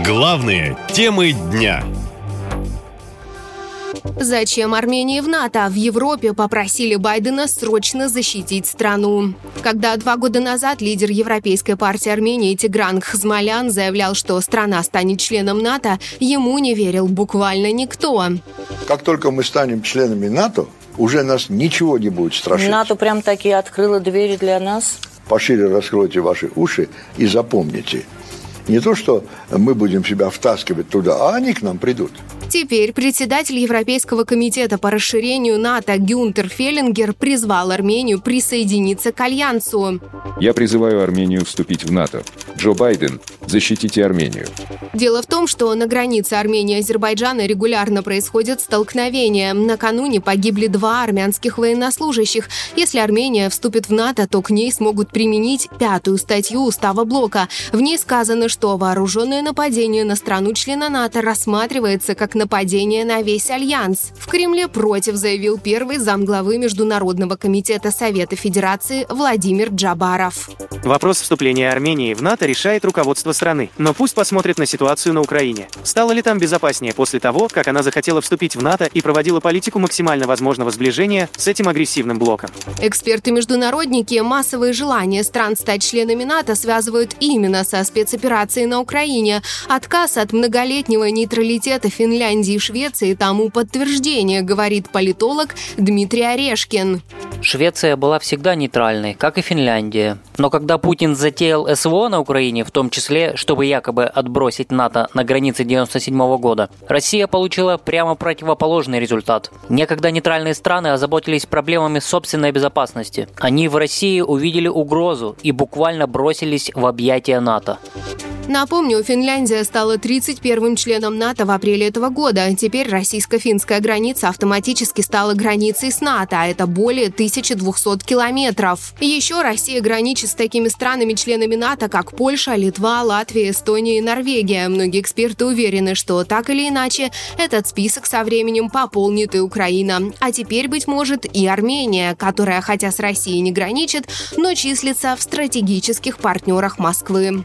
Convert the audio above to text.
Главные темы дня. Зачем Армении в НАТО? В Европе попросили Байдена срочно защитить страну. Когда два года назад лидер Европейской партии Армении Тигран Хзмалян заявлял, что страна станет членом НАТО, ему не верил буквально никто. Как только мы станем членами НАТО, уже нас ничего не будет страшить. НАТО прям таки открыла двери для нас. Пошире раскройте ваши уши и запомните. Не то, что мы будем себя втаскивать туда, а они к нам придут. Теперь председатель Европейского комитета по расширению НАТО Гюнтер Феллингер призвал Армению присоединиться к Альянсу. Я призываю Армению вступить в НАТО. Джо Байден, защитите Армению. Дело в том, что на границе Армении и Азербайджана регулярно происходят столкновения. Накануне погибли два армянских военнослужащих. Если Армения вступит в НАТО, то к ней смогут применить пятую статью Устава Блока. В ней сказано, что вооруженное нападение на страну-члена НАТО рассматривается как нападение на весь Альянс. В Кремле против заявил первый замглавы Международного комитета Совета Федерации Владимир Джабаров. Вопрос вступления Армении в НАТО решает руководство страны. Но пусть посмотрят на ситуацию на Украине. Стало ли там безопаснее после того, как она захотела вступить в НАТО и проводила политику максимально возможного сближения с этим агрессивным блоком? Эксперты-международники массовые желания стран стать членами НАТО связывают именно со спецоперацией на Украине. Отказ от многолетнего нейтралитета Финляндии и Швеции тому подтверждение, говорит политолог Дмитрий Орешкин. Швеция была всегда нейтральной, как и Финляндия. Но когда Путин затеял СВО на Украине, в том числе, чтобы якобы отбросить НАТО на границе 97 года, Россия получила прямо противоположный результат. Некогда нейтральные страны озаботились проблемами собственной безопасности. Они в России увидели угрозу и буквально бросились в объятия НАТО. Напомню, Финляндия стала 31-м членом НАТО в апреле этого года. Теперь российско-финская граница автоматически стала границей с НАТО, а это более 1200 километров. Еще Россия граничит с такими странами-членами НАТО, как Польша, Литва, Латвия, Эстония и Норвегия. Многие эксперты уверены, что так или иначе этот список со временем пополнит и Украина. А теперь, быть может, и Армения, которая, хотя с Россией не граничит, но числится в стратегических партнерах Москвы.